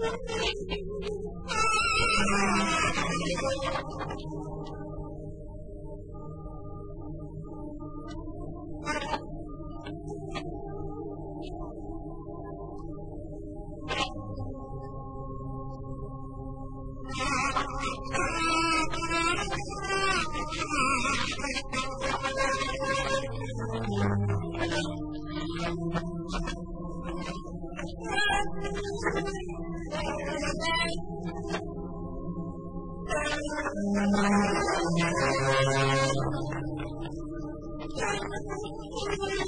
はあ。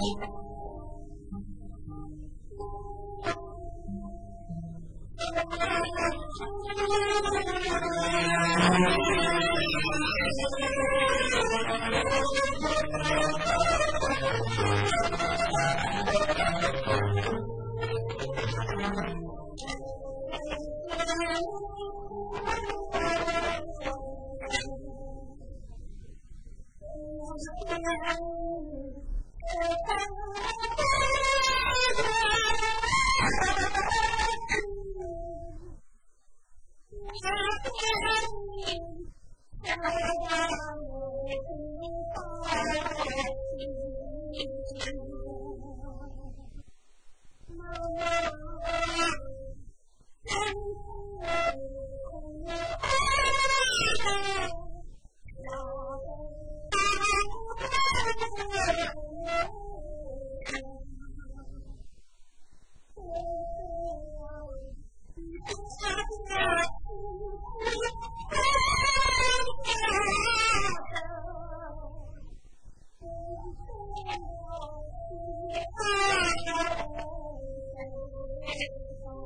Thank you. Thank you.